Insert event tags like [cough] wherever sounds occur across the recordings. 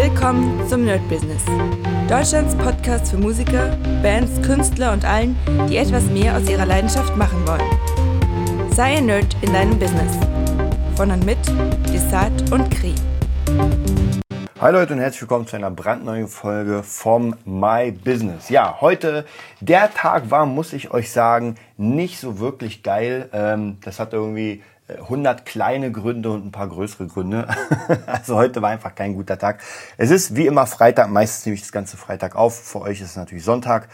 Willkommen zum Nerd Business. Deutschlands Podcast für Musiker, Bands, Künstler und allen, die etwas mehr aus ihrer Leidenschaft machen wollen. Sei ein Nerd in deinem Business. Von und mit Desart und Kri. Hi Leute und herzlich willkommen zu einer brandneuen Folge vom My Business. Ja, heute der Tag war, muss ich euch sagen, nicht so wirklich geil. Ähm, das hat irgendwie 100 kleine Gründe und ein paar größere Gründe. [laughs] also heute war einfach kein guter Tag. Es ist wie immer Freitag, meistens nehme ich das ganze Freitag auf. Für euch ist es natürlich Sonntag.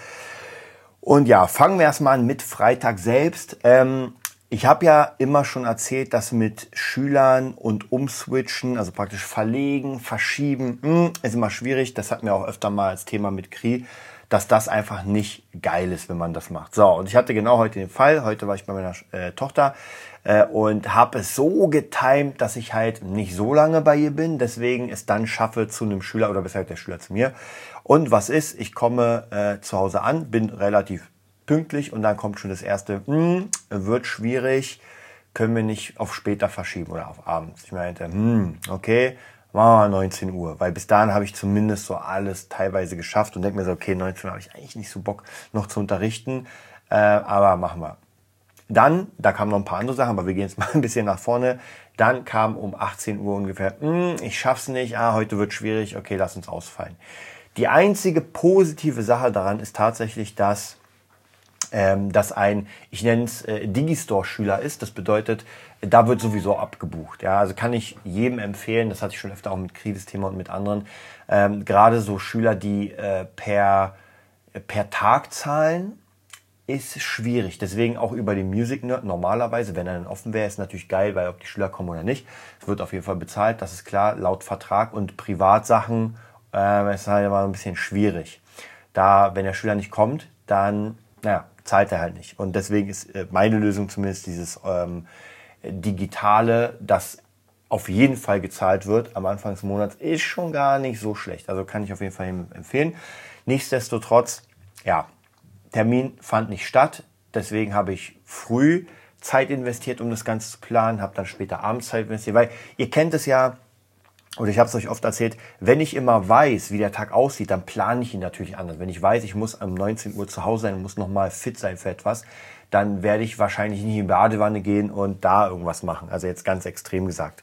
Und ja, fangen wir erstmal an mit Freitag selbst. Ähm, ich habe ja immer schon erzählt, dass mit Schülern und Umswitchen, also praktisch verlegen, verschieben, hm, ist immer schwierig. Das hatten wir auch öfter mal als Thema mit Kri, dass das einfach nicht geil ist, wenn man das macht. So, und ich hatte genau heute den Fall. Heute war ich bei meiner äh, Tochter äh, und habe es so getimt, dass ich halt nicht so lange bei ihr bin, deswegen es dann schaffe zu einem Schüler oder besser der Schüler zu mir. Und was ist? Ich komme äh, zu Hause an, bin relativ pünktlich und dann kommt schon das erste, hm, wird schwierig, können wir nicht auf später verschieben oder auf abends. Ich meinte, hm, okay, machen wir 19 Uhr, weil bis dahin habe ich zumindest so alles teilweise geschafft und denke mir so, okay, 19 Uhr habe ich eigentlich nicht so Bock noch zu unterrichten, äh, aber machen wir. Dann, da kamen noch ein paar andere Sachen, aber wir gehen jetzt [laughs] mal ein bisschen nach vorne. Dann kam um 18 Uhr ungefähr, hm, ich schaff's nicht, ah, heute wird schwierig, okay, lass uns ausfallen. Die einzige positive Sache daran ist tatsächlich, dass ähm, dass ein, ich nenne es äh, Digistore-Schüler ist. Das bedeutet, da wird sowieso abgebucht. Ja, also kann ich jedem empfehlen. Das hatte ich schon öfter auch mit Kritis Thema und mit anderen. Ähm, Gerade so Schüler, die äh, per per Tag zahlen ist schwierig. Deswegen auch über den Music Nerd normalerweise, wenn er dann offen wäre, ist natürlich geil, weil ob die Schüler kommen oder nicht. Es wird auf jeden Fall bezahlt, das ist klar, laut Vertrag und Privatsachen äh, ist halt immer ein bisschen schwierig. Da, wenn der Schüler nicht kommt, dann, naja, zahlt er halt nicht. Und deswegen ist äh, meine Lösung zumindest dieses ähm, Digitale, das auf jeden Fall gezahlt wird am Anfang des Monats, ist schon gar nicht so schlecht. Also kann ich auf jeden Fall empfehlen. Nichtsdestotrotz, ja, Termin fand nicht statt. Deswegen habe ich früh Zeit investiert, um das Ganze zu planen, habe dann später abends Zeit investiert, weil ihr kennt es ja, oder ich habe es euch oft erzählt, wenn ich immer weiß, wie der Tag aussieht, dann plane ich ihn natürlich anders. Wenn ich weiß, ich muss um 19 Uhr zu Hause sein und muss nochmal fit sein für etwas, dann werde ich wahrscheinlich nicht in die Badewanne gehen und da irgendwas machen. Also jetzt ganz extrem gesagt.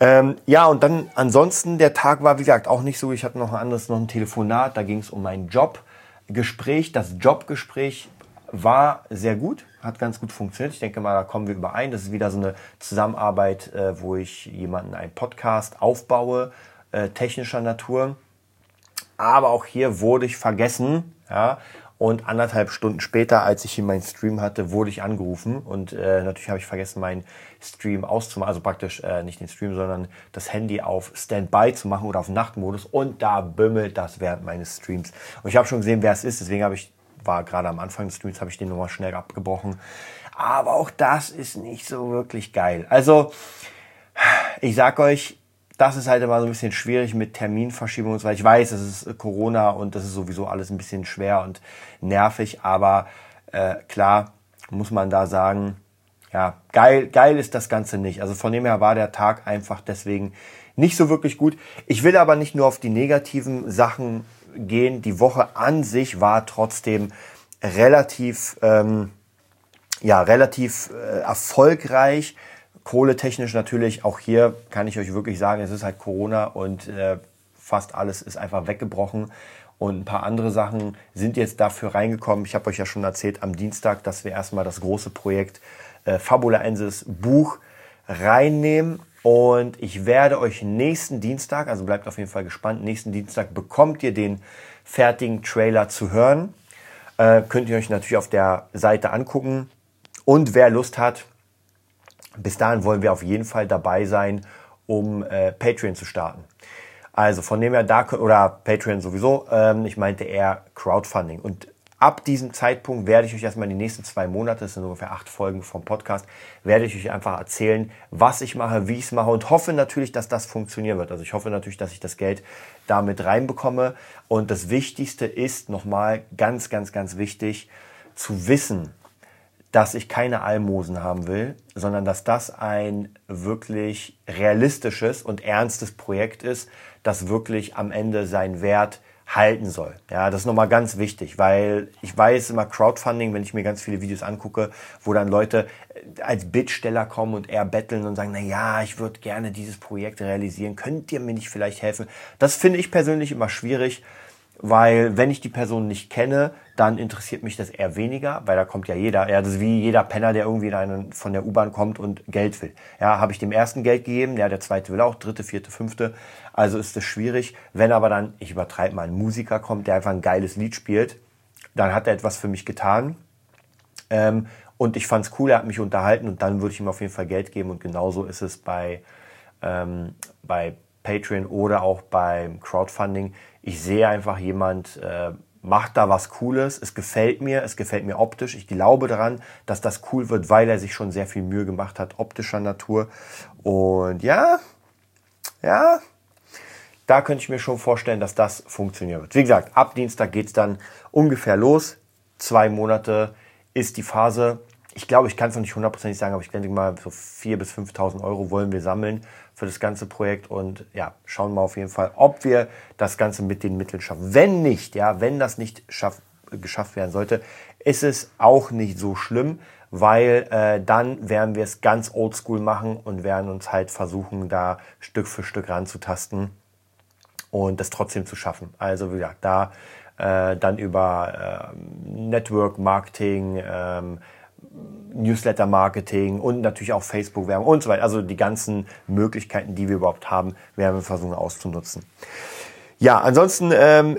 Ähm, ja, und dann ansonsten, der Tag war, wie gesagt, auch nicht so. Ich hatte noch ein anderes, noch ein Telefonat, da ging es um meinen Job. Gespräch, das Jobgespräch war sehr gut, hat ganz gut funktioniert. Ich denke mal, da kommen wir überein. Das ist wieder so eine Zusammenarbeit, äh, wo ich jemanden einen Podcast aufbaue, äh, technischer Natur. Aber auch hier wurde ich vergessen, ja, und anderthalb Stunden später, als ich hier meinen Stream hatte, wurde ich angerufen. Und äh, natürlich habe ich vergessen, meinen Stream auszumachen. Also praktisch äh, nicht den Stream, sondern das Handy auf Standby zu machen oder auf Nachtmodus. Und da bimmelt das während meines Streams. Und ich habe schon gesehen, wer es ist. Deswegen habe ich, war gerade am Anfang des Streams, habe ich den nochmal schnell abgebrochen. Aber auch das ist nicht so wirklich geil. Also, ich sag euch, das ist halt immer so ein bisschen schwierig mit Terminverschiebungen, weil ich weiß, es ist Corona und das ist sowieso alles ein bisschen schwer und nervig, aber äh, klar muss man da sagen, ja, geil, geil ist das Ganze nicht. Also von dem her war der Tag einfach deswegen nicht so wirklich gut. Ich will aber nicht nur auf die negativen Sachen gehen. Die Woche an sich war trotzdem relativ, ähm, ja, relativ äh, erfolgreich Kohletechnisch natürlich, auch hier kann ich euch wirklich sagen, es ist halt Corona und äh, fast alles ist einfach weggebrochen. Und ein paar andere Sachen sind jetzt dafür reingekommen. Ich habe euch ja schon erzählt am Dienstag, dass wir erstmal das große Projekt äh, Fabulaensis Buch reinnehmen. Und ich werde euch nächsten Dienstag, also bleibt auf jeden Fall gespannt, nächsten Dienstag bekommt ihr den fertigen Trailer zu hören. Äh, könnt ihr euch natürlich auf der Seite angucken. Und wer Lust hat, bis dahin wollen wir auf jeden Fall dabei sein, um äh, Patreon zu starten. Also von dem her da oder Patreon sowieso. Ähm, ich meinte eher Crowdfunding und ab diesem Zeitpunkt werde ich euch erstmal die nächsten zwei Monate, das sind ungefähr acht Folgen vom Podcast, werde ich euch einfach erzählen, was ich mache, wie ich es mache und hoffe natürlich, dass das funktionieren wird. Also ich hoffe natürlich, dass ich das Geld damit reinbekomme. Und das Wichtigste ist nochmal ganz, ganz, ganz wichtig zu wissen, dass ich keine Almosen haben will, sondern dass das ein wirklich realistisches und ernstes Projekt ist, das wirklich am Ende seinen Wert halten soll. Ja, das ist nochmal ganz wichtig, weil ich weiß immer Crowdfunding, wenn ich mir ganz viele Videos angucke, wo dann Leute äh, als Bittsteller kommen und eher betteln und sagen, na ja, ich würde gerne dieses Projekt realisieren, könnt ihr mir nicht vielleicht helfen? Das finde ich persönlich immer schwierig, weil wenn ich die Person nicht kenne, dann interessiert mich das eher weniger, weil da kommt ja jeder. Ja, das ist wie jeder Penner, der irgendwie einen, von der U-Bahn kommt und Geld will. Ja, habe ich dem ersten Geld gegeben, ja, der zweite will auch, dritte, vierte, fünfte. Also ist es schwierig. Wenn aber dann, ich übertreibe mal, ein Musiker kommt, der einfach ein geiles Lied spielt, dann hat er etwas für mich getan. Ähm, und ich fand's cool, er hat mich unterhalten und dann würde ich ihm auf jeden Fall Geld geben. Und genauso ist es bei, ähm, bei Patreon oder auch beim Crowdfunding. Ich sehe einfach jemand, äh, macht da was Cooles, es gefällt mir, es gefällt mir optisch. Ich glaube daran, dass das cool wird, weil er sich schon sehr viel Mühe gemacht hat, optischer Natur. Und ja, ja, da könnte ich mir schon vorstellen, dass das funktionieren wird. Wie gesagt, ab Dienstag geht's dann ungefähr los. Zwei Monate ist die Phase. Ich glaube, ich kann es noch nicht hundertprozentig sagen, aber ich denke mal, so 4.000 bis 5.000 Euro wollen wir sammeln für das ganze Projekt und ja, schauen wir auf jeden Fall, ob wir das Ganze mit den Mitteln schaffen. Wenn nicht, ja, wenn das nicht schaff, geschafft werden sollte, ist es auch nicht so schlimm, weil äh, dann werden wir es ganz oldschool machen und werden uns halt versuchen, da Stück für Stück ranzutasten und das trotzdem zu schaffen. Also wie gesagt, da äh, dann über äh, Network Marketing, ähm, Newsletter-Marketing und natürlich auch Facebook-Werbung und so weiter. Also die ganzen Möglichkeiten, die wir überhaupt haben, werden wir versuchen auszunutzen. Ja, ansonsten ähm,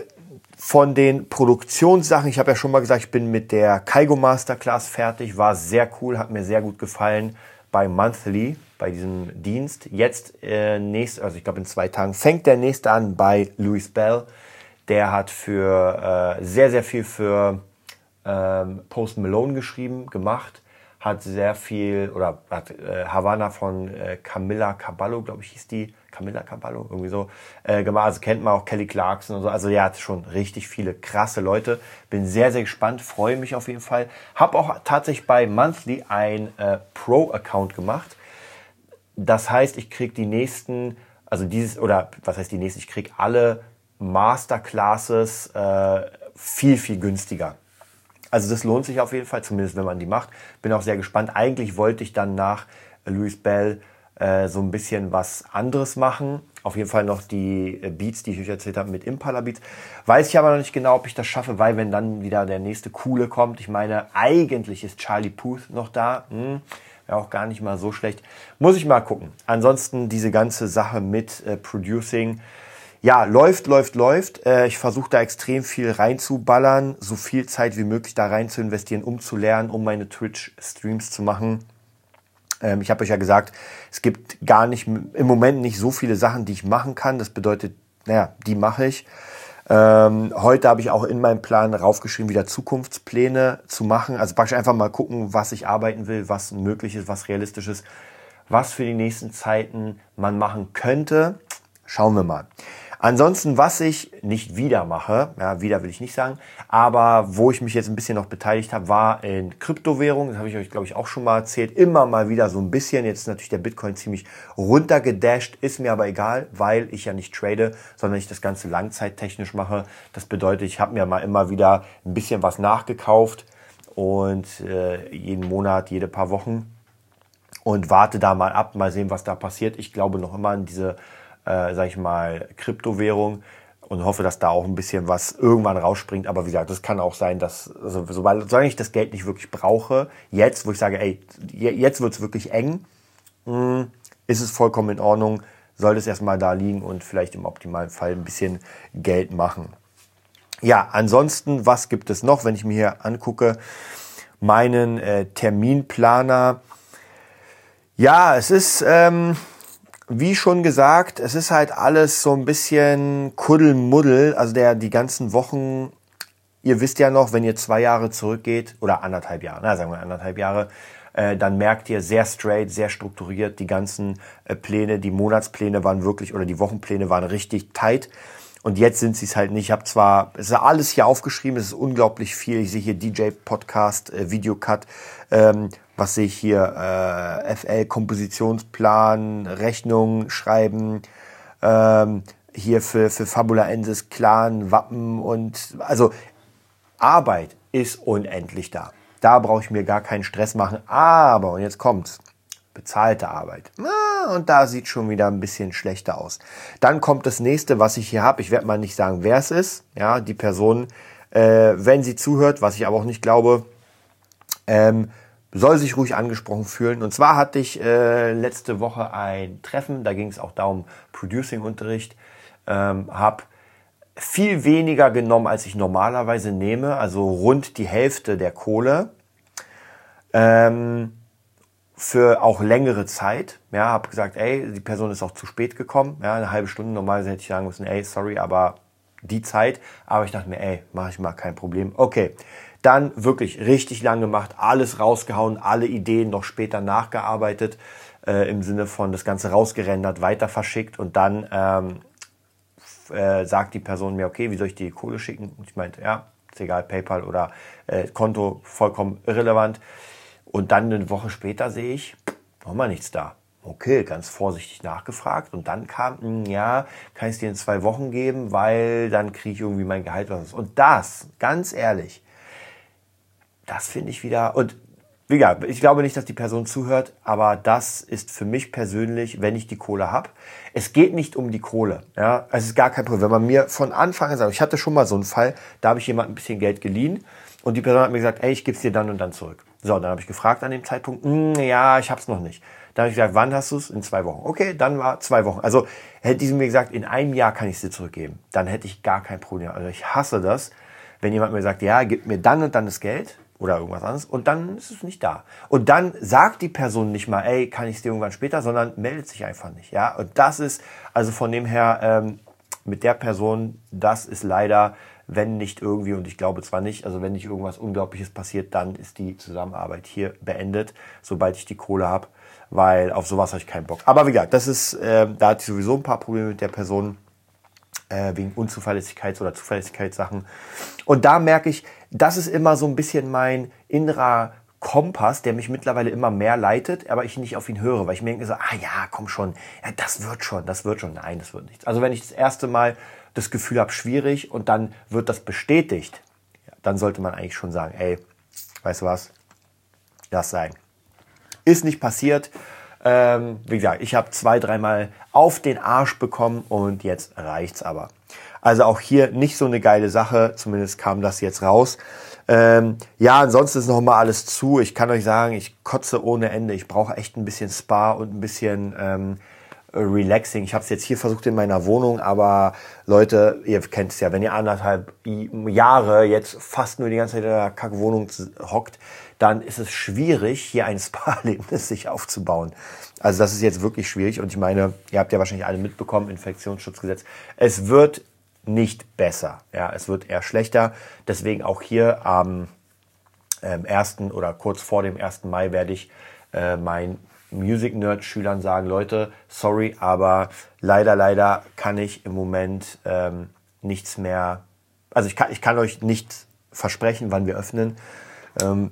von den Produktionssachen, ich habe ja schon mal gesagt, ich bin mit der Kaigo Masterclass fertig, war sehr cool, hat mir sehr gut gefallen bei Monthly, bei diesem Dienst. Jetzt äh, nächst, also ich glaube in zwei Tagen fängt der nächste an bei Louis Bell. Der hat für äh, sehr, sehr viel für ähm, Post Malone geschrieben, gemacht, hat sehr viel, oder hat äh, Havana von äh, Camilla Caballo, glaube ich, hieß die, Camilla Caballo, irgendwie so, äh, gemacht. Also kennt man auch Kelly Clarkson und so. Also ja, hat schon richtig viele krasse Leute. Bin sehr, sehr gespannt, freue mich auf jeden Fall. Hab auch tatsächlich bei Monthly ein äh, Pro-Account gemacht. Das heißt, ich krieg die nächsten, also dieses, oder was heißt die nächsten, ich krieg alle Masterclasses äh, viel, viel günstiger. Also das lohnt sich auf jeden Fall, zumindest wenn man die macht. Bin auch sehr gespannt. Eigentlich wollte ich dann nach Louis Bell äh, so ein bisschen was anderes machen. Auf jeden Fall noch die äh, Beats, die ich euch erzählt habe mit Impala Beats. Weiß ich aber noch nicht genau, ob ich das schaffe, weil wenn dann wieder der nächste coole kommt, ich meine, eigentlich ist Charlie Puth noch da. Hm, Wäre auch gar nicht mal so schlecht. Muss ich mal gucken. Ansonsten diese ganze Sache mit äh, Producing ja, läuft, läuft, läuft. Äh, ich versuche da extrem viel reinzuballern, so viel Zeit wie möglich da rein zu investieren, um zu lernen, um meine Twitch-Streams zu machen. Ähm, ich habe euch ja gesagt, es gibt gar nicht im Moment nicht so viele Sachen, die ich machen kann. Das bedeutet, naja, die mache ich. Ähm, heute habe ich auch in meinem Plan raufgeschrieben, wieder Zukunftspläne zu machen. Also praktisch einfach mal gucken, was ich arbeiten will, was möglich ist, was realistisch ist, was für die nächsten Zeiten man machen könnte. Schauen wir mal. Ansonsten, was ich nicht wieder mache, ja, wieder will ich nicht sagen, aber wo ich mich jetzt ein bisschen noch beteiligt habe, war in Kryptowährungen. Das habe ich euch, glaube ich, auch schon mal erzählt. Immer mal wieder so ein bisschen. Jetzt ist natürlich der Bitcoin ziemlich runtergedasht, ist mir aber egal, weil ich ja nicht trade, sondern ich das Ganze langzeittechnisch mache. Das bedeutet, ich habe mir mal immer wieder ein bisschen was nachgekauft und äh, jeden Monat, jede paar Wochen und warte da mal ab, mal sehen, was da passiert. Ich glaube noch immer an diese äh, sag ich mal, Kryptowährung und hoffe, dass da auch ein bisschen was irgendwann rausspringt. Aber wie gesagt, das kann auch sein, dass, also, sobald solange ich das Geld nicht wirklich brauche, jetzt, wo ich sage, ey, jetzt wird's wirklich eng, hm, ist es vollkommen in Ordnung, soll es erstmal da liegen und vielleicht im optimalen Fall ein bisschen Geld machen. Ja, ansonsten, was gibt es noch, wenn ich mir hier angucke, meinen äh, Terminplaner? Ja, es ist, ähm, wie schon gesagt, es ist halt alles so ein bisschen Kuddelmuddel. Also der, die ganzen Wochen, ihr wisst ja noch, wenn ihr zwei Jahre zurückgeht, oder anderthalb Jahre, na, sagen wir anderthalb Jahre, äh, dann merkt ihr sehr straight, sehr strukturiert, die ganzen äh, Pläne, die Monatspläne waren wirklich, oder die Wochenpläne waren richtig tight. und jetzt sind sie es halt nicht. Ich habe zwar, es ist alles hier aufgeschrieben, es ist unglaublich viel. Ich sehe hier DJ-Podcast, äh, Videocut, ähm, was sehe ich hier? Äh, FL, Kompositionsplan, Rechnung schreiben, ähm, hier für, für Fabula Ensis, Clan, Wappen und also Arbeit ist unendlich da. Da brauche ich mir gar keinen Stress machen. Aber, und jetzt kommt's, bezahlte Arbeit. und da sieht schon wieder ein bisschen schlechter aus. Dann kommt das nächste, was ich hier habe. Ich werde mal nicht sagen, wer es ist. Ja, die Person, äh, wenn sie zuhört, was ich aber auch nicht glaube, ähm, soll sich ruhig angesprochen fühlen. Und zwar hatte ich äh, letzte Woche ein Treffen, da ging es auch darum, Producing-Unterricht, ähm, habe viel weniger genommen, als ich normalerweise nehme, also rund die Hälfte der Kohle. Ähm, für auch längere Zeit. Ja, habe gesagt, ey, die Person ist auch zu spät gekommen. Ja, eine halbe Stunde. Normalerweise hätte ich sagen müssen, ey, sorry, aber die Zeit. Aber ich dachte mir, ey, mache ich mal kein Problem. Okay, dann wirklich richtig lang gemacht, alles rausgehauen, alle Ideen noch später nachgearbeitet, äh, im Sinne von das Ganze rausgerendert, weiter verschickt und dann ähm, äh, sagt die Person mir, okay, wie soll ich die Kohle schicken? Und ich meinte, ja, ist egal, PayPal oder äh, Konto, vollkommen irrelevant. Und dann eine Woche später sehe ich, nochmal nichts da. Okay, ganz vorsichtig nachgefragt und dann kam, hm, ja, kann ich es dir in zwei Wochen geben, weil dann kriege ich irgendwie mein Gehalt was. Und das, ganz ehrlich, das finde ich wieder, und wie gesagt, ich glaube nicht, dass die Person zuhört, aber das ist für mich persönlich, wenn ich die Kohle habe. Es geht nicht um die Kohle. Ja, es ist gar kein Problem. Wenn man mir von Anfang an sagt, ich hatte schon mal so einen Fall, da habe ich jemand ein bisschen Geld geliehen und die Person hat mir gesagt, ey, ich gebe es dir dann und dann zurück. So, dann habe ich gefragt an dem Zeitpunkt, hm, ja, ich habe es noch nicht. Dann habe ich gesagt, wann hast du es? In zwei Wochen. Okay, dann war zwei Wochen. Also hätte sie mir gesagt, in einem Jahr kann ich es dir zurückgeben. Dann hätte ich gar kein Problem. Also ich hasse das, wenn jemand mir sagt, ja, gib mir dann und dann das Geld oder irgendwas anderes und dann ist es nicht da. Und dann sagt die Person nicht mal, ey, kann ich es dir irgendwann später, sondern meldet sich einfach nicht. Ja, und das ist also von dem her ähm, mit der Person, das ist leider wenn nicht irgendwie, und ich glaube zwar nicht, also wenn nicht irgendwas Unglaubliches passiert, dann ist die Zusammenarbeit hier beendet, sobald ich die Kohle habe, weil auf sowas habe ich keinen Bock. Aber wie gesagt, das ist, äh, da hatte ich sowieso ein paar Probleme mit der Person äh, wegen Unzuverlässigkeits- oder Zuverlässigkeitssachen. Und da merke ich, das ist immer so ein bisschen mein innerer Kompass, der mich mittlerweile immer mehr leitet, aber ich nicht auf ihn höre, weil ich mir denke so, ah ja, komm schon, ja, das wird schon, das wird schon. Nein, das wird nichts. Also wenn ich das erste Mal das Gefühl habe, schwierig und dann wird das bestätigt, dann sollte man eigentlich schon sagen, ey, weißt du was, lass sein. Ist nicht passiert. Ähm, wie gesagt, ich habe zwei, dreimal auf den Arsch bekommen und jetzt reicht's aber. Also auch hier nicht so eine geile Sache, zumindest kam das jetzt raus. Ähm, ja, ansonsten ist noch mal alles zu. Ich kann euch sagen, ich kotze ohne Ende. Ich brauche echt ein bisschen Spa und ein bisschen ähm, relaxing. Ich habe es jetzt hier versucht in meiner Wohnung, aber Leute, ihr kennt es ja, wenn ihr anderthalb Jahre jetzt fast nur die ganze Zeit in der Kackwohnung hockt, dann ist es schwierig, hier ein [laughs] Spa-Erlebnis sich aufzubauen. Also das ist jetzt wirklich schwierig und ich meine, ihr habt ja wahrscheinlich alle mitbekommen, Infektionsschutzgesetz. Es wird nicht besser, ja, es wird eher schlechter. Deswegen auch hier am ähm, 1. oder kurz vor dem 1. Mai werde ich äh, mein Music Nerd Schülern sagen, Leute, sorry, aber leider, leider kann ich im Moment ähm, nichts mehr, also ich kann, ich kann euch nicht versprechen, wann wir öffnen. Ähm,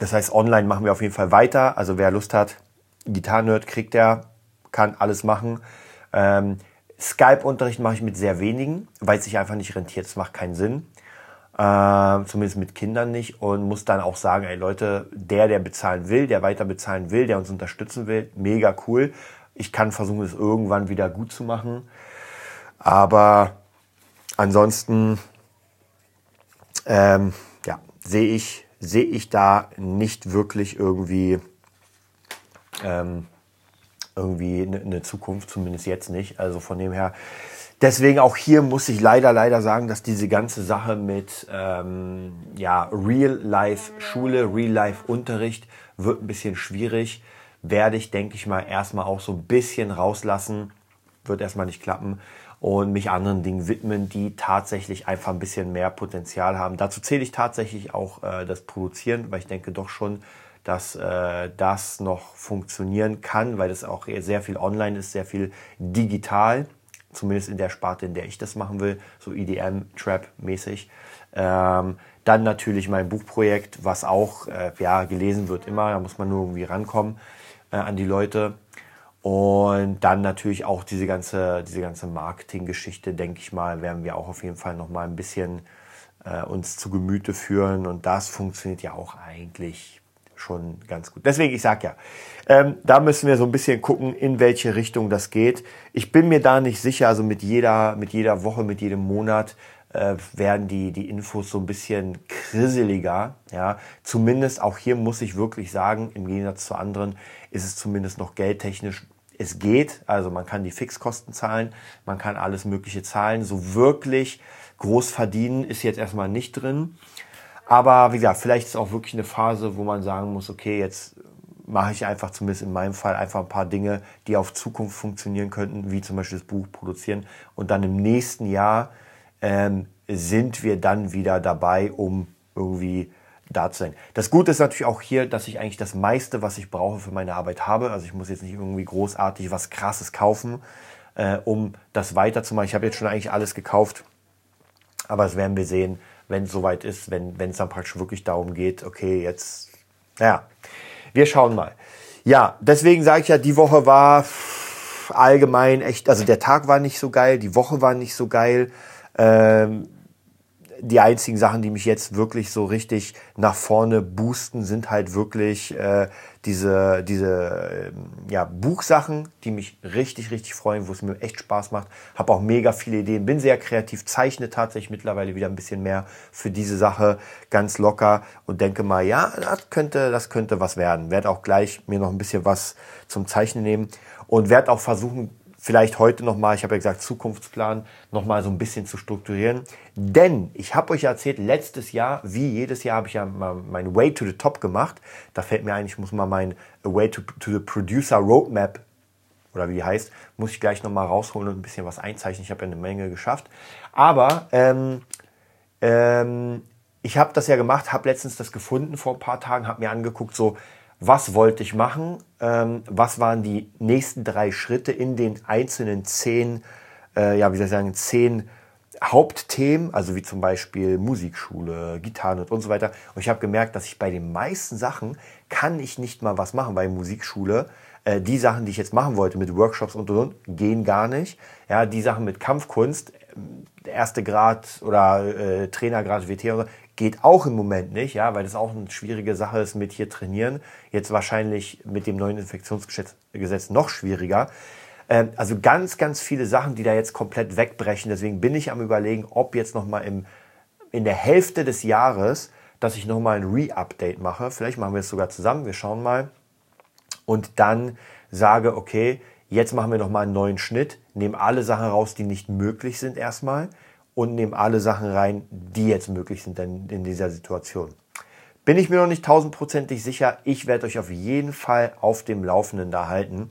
das heißt, online machen wir auf jeden Fall weiter. Also wer Lust hat, Gitarren-Nerd kriegt der, kann alles machen. Ähm, Skype-Unterricht mache ich mit sehr wenigen, weil es sich einfach nicht rentiert. Es macht keinen Sinn äh, zumindest mit Kindern nicht und muss dann auch sagen, ey Leute, der, der bezahlen will, der weiter bezahlen will, der uns unterstützen will, mega cool. Ich kann versuchen, es irgendwann wieder gut zu machen. Aber ansonsten ähm, ja, sehe ich, sehe ich da nicht wirklich irgendwie, ähm, irgendwie eine ne Zukunft, zumindest jetzt nicht. Also von dem her Deswegen auch hier muss ich leider, leider sagen, dass diese ganze Sache mit ähm, ja, Real-Life-Schule, Real-Life-Unterricht wird ein bisschen schwierig. Werde ich, denke ich mal, erstmal auch so ein bisschen rauslassen. Wird erstmal nicht klappen. Und mich anderen Dingen widmen, die tatsächlich einfach ein bisschen mehr Potenzial haben. Dazu zähle ich tatsächlich auch äh, das Produzieren, weil ich denke doch schon, dass äh, das noch funktionieren kann, weil das auch sehr viel online ist, sehr viel digital zumindest in der Sparte, in der ich das machen will, so EDM, Trap-mäßig. Ähm, dann natürlich mein Buchprojekt, was auch äh, ja, gelesen wird immer, da muss man nur irgendwie rankommen äh, an die Leute. Und dann natürlich auch diese ganze, diese ganze Marketinggeschichte, denke ich mal, werden wir auch auf jeden Fall noch mal ein bisschen äh, uns zu Gemüte führen. Und das funktioniert ja auch eigentlich schon ganz gut. Deswegen, ich sage ja, ähm, da müssen wir so ein bisschen gucken, in welche Richtung das geht. Ich bin mir da nicht sicher, also mit jeder, mit jeder Woche, mit jedem Monat äh, werden die, die Infos so ein bisschen kriseliger. Ja, zumindest auch hier muss ich wirklich sagen, im Gegensatz zu anderen ist es zumindest noch geldtechnisch es geht, also man kann die Fixkosten zahlen, man kann alles Mögliche zahlen. So wirklich groß verdienen ist jetzt erstmal nicht drin. Aber wie gesagt, vielleicht ist auch wirklich eine Phase, wo man sagen muss, okay, jetzt mache ich einfach zumindest in meinem Fall einfach ein paar Dinge, die auf Zukunft funktionieren könnten, wie zum Beispiel das Buch produzieren. Und dann im nächsten Jahr ähm, sind wir dann wieder dabei, um irgendwie da zu sein. Das Gute ist natürlich auch hier, dass ich eigentlich das meiste, was ich brauche für meine Arbeit habe. Also ich muss jetzt nicht irgendwie großartig was Krasses kaufen, äh, um das weiterzumachen. Ich habe jetzt schon eigentlich alles gekauft, aber das werden wir sehen, wenn es soweit ist, wenn es dann praktisch wirklich darum geht, okay, jetzt, naja, wir schauen mal. Ja, deswegen sage ich ja, die Woche war allgemein echt, also der Tag war nicht so geil, die Woche war nicht so geil. Ähm, die einzigen Sachen, die mich jetzt wirklich so richtig nach vorne boosten, sind halt wirklich äh, diese, diese äh, ja, Buchsachen, die mich richtig, richtig freuen, wo es mir echt Spaß macht. Habe auch mega viele Ideen, bin sehr kreativ, zeichne tatsächlich mittlerweile wieder ein bisschen mehr für diese Sache ganz locker und denke mal, ja, das könnte, das könnte was werden. Werde auch gleich mir noch ein bisschen was zum Zeichnen nehmen und werde auch versuchen, vielleicht heute nochmal, ich habe ja gesagt, Zukunftsplan, nochmal so ein bisschen zu strukturieren. Denn ich habe euch erzählt, letztes Jahr, wie jedes Jahr, habe ich ja mein Way to the Top gemacht. Da fällt mir ein, ich muss mal mein Way to, to the Producer Roadmap oder wie die heißt, muss ich gleich nochmal rausholen und ein bisschen was einzeichnen. Ich habe ja eine Menge geschafft. Aber ähm, ähm, ich habe das ja gemacht, habe letztens das gefunden vor ein paar Tagen, habe mir angeguckt, so was wollte ich machen, ähm, was waren die nächsten drei Schritte in den einzelnen zehn, äh, ja, wie soll ich sagen, zehn Hauptthemen, also wie zum Beispiel Musikschule, Gitarren und so weiter. Und ich habe gemerkt, dass ich bei den meisten Sachen kann ich nicht mal was machen bei Musikschule. Äh, die Sachen, die ich jetzt machen wollte mit Workshops und und und, gehen gar nicht. Ja, die Sachen mit Kampfkunst, äh, erste Grad oder äh, Trainergrad, so, Geht auch im Moment nicht, ja, weil das auch eine schwierige Sache ist mit hier trainieren. Jetzt wahrscheinlich mit dem neuen Infektionsgesetz noch schwieriger. Ähm, also ganz, ganz viele Sachen, die da jetzt komplett wegbrechen. Deswegen bin ich am überlegen, ob jetzt nochmal in der Hälfte des Jahres, dass ich nochmal ein Re-Update mache. Vielleicht machen wir es sogar zusammen, wir schauen mal. Und dann sage, okay, jetzt machen wir nochmal einen neuen Schnitt, nehmen alle Sachen raus, die nicht möglich sind erstmal und nehme alle Sachen rein, die jetzt möglich sind in, in dieser Situation. Bin ich mir noch nicht tausendprozentig sicher. Ich werde euch auf jeden Fall auf dem Laufenden da halten.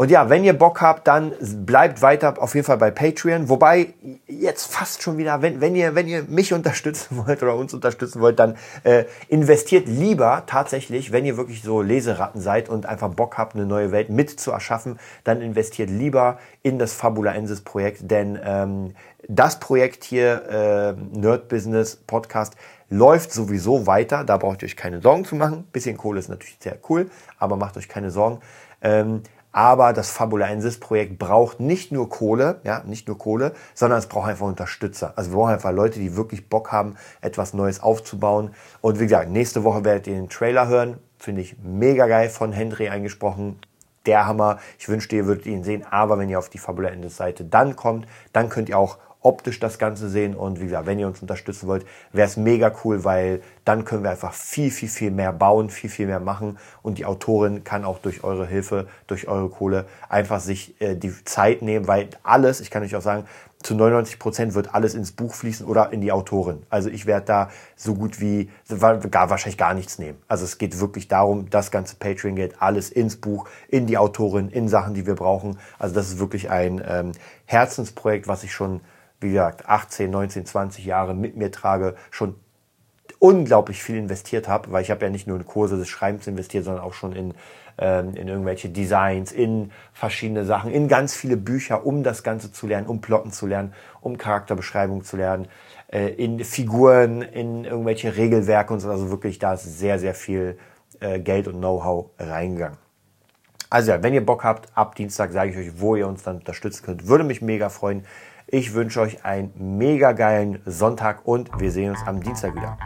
Und ja, wenn ihr Bock habt, dann bleibt weiter auf jeden Fall bei Patreon. Wobei jetzt fast schon wieder, wenn, wenn ihr wenn ihr mich [laughs] unterstützen wollt oder uns unterstützen wollt, dann äh, investiert lieber tatsächlich, wenn ihr wirklich so Leseratten seid und einfach Bock habt, eine neue Welt mit zu erschaffen, dann investiert lieber in das Fabula Ensis Projekt, denn ähm, das Projekt hier äh, Nerd Business Podcast läuft sowieso weiter. Da braucht ihr euch keine Sorgen zu machen. Bisschen Kohle ist natürlich sehr cool, aber macht euch keine Sorgen. Ähm, aber das Fabulensis-Projekt braucht nicht nur Kohle, ja, nicht nur Kohle, sondern es braucht einfach Unterstützer. Also wir brauchen einfach Leute, die wirklich Bock haben, etwas Neues aufzubauen. Und wie gesagt, nächste Woche werdet ihr den Trailer hören. Finde ich mega geil von Henry eingesprochen. Der Hammer. Ich wünschte, ihr würdet ihn sehen. Aber wenn ihr auf die Fabulensis-Seite dann kommt, dann könnt ihr auch optisch das Ganze sehen. Und wie gesagt, wenn ihr uns unterstützen wollt, wäre es mega cool, weil dann können wir einfach viel, viel, viel mehr bauen, viel, viel mehr machen. Und die Autorin kann auch durch eure Hilfe, durch eure Kohle einfach sich äh, die Zeit nehmen, weil alles, ich kann euch auch sagen, zu 99 Prozent wird alles ins Buch fließen oder in die Autorin. Also ich werde da so gut wie gar wahrscheinlich gar nichts nehmen. Also es geht wirklich darum, das ganze Patreon geht alles ins Buch, in die Autorin, in Sachen, die wir brauchen. Also das ist wirklich ein ähm, Herzensprojekt, was ich schon wie gesagt, 18, 19, 20 Jahre mit mir trage, schon unglaublich viel investiert habe, weil ich habe ja nicht nur in Kurse des Schreibens investiert, sondern auch schon in, ähm, in irgendwelche Designs, in verschiedene Sachen, in ganz viele Bücher, um das Ganze zu lernen, um Plotten zu lernen, um Charakterbeschreibung zu lernen, äh, in Figuren, in irgendwelche Regelwerke und so. Also wirklich, da ist sehr, sehr viel äh, Geld und Know-how reingegangen. Also ja, wenn ihr Bock habt, ab Dienstag sage ich euch, wo ihr uns dann unterstützen könnt. Würde mich mega freuen. Ich wünsche euch einen mega geilen Sonntag und wir sehen uns am Dienstag wieder.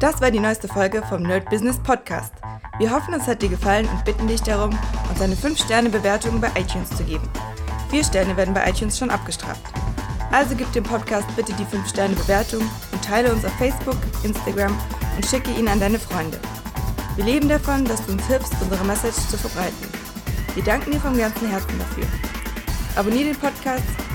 Das war die neueste Folge vom Nerd Business Podcast. Wir hoffen, es hat dir gefallen und bitten dich darum, uns eine 5-Sterne-Bewertung bei iTunes zu geben. Vier Sterne werden bei iTunes schon abgestraft. Also gib dem Podcast bitte die 5-Sterne-Bewertung und teile uns auf Facebook, Instagram und schicke ihn an deine Freunde. Wir leben davon, dass du uns hilfst, unsere Message zu verbreiten. Wir danken dir vom ganzen Herzen dafür. Abonnier den Podcast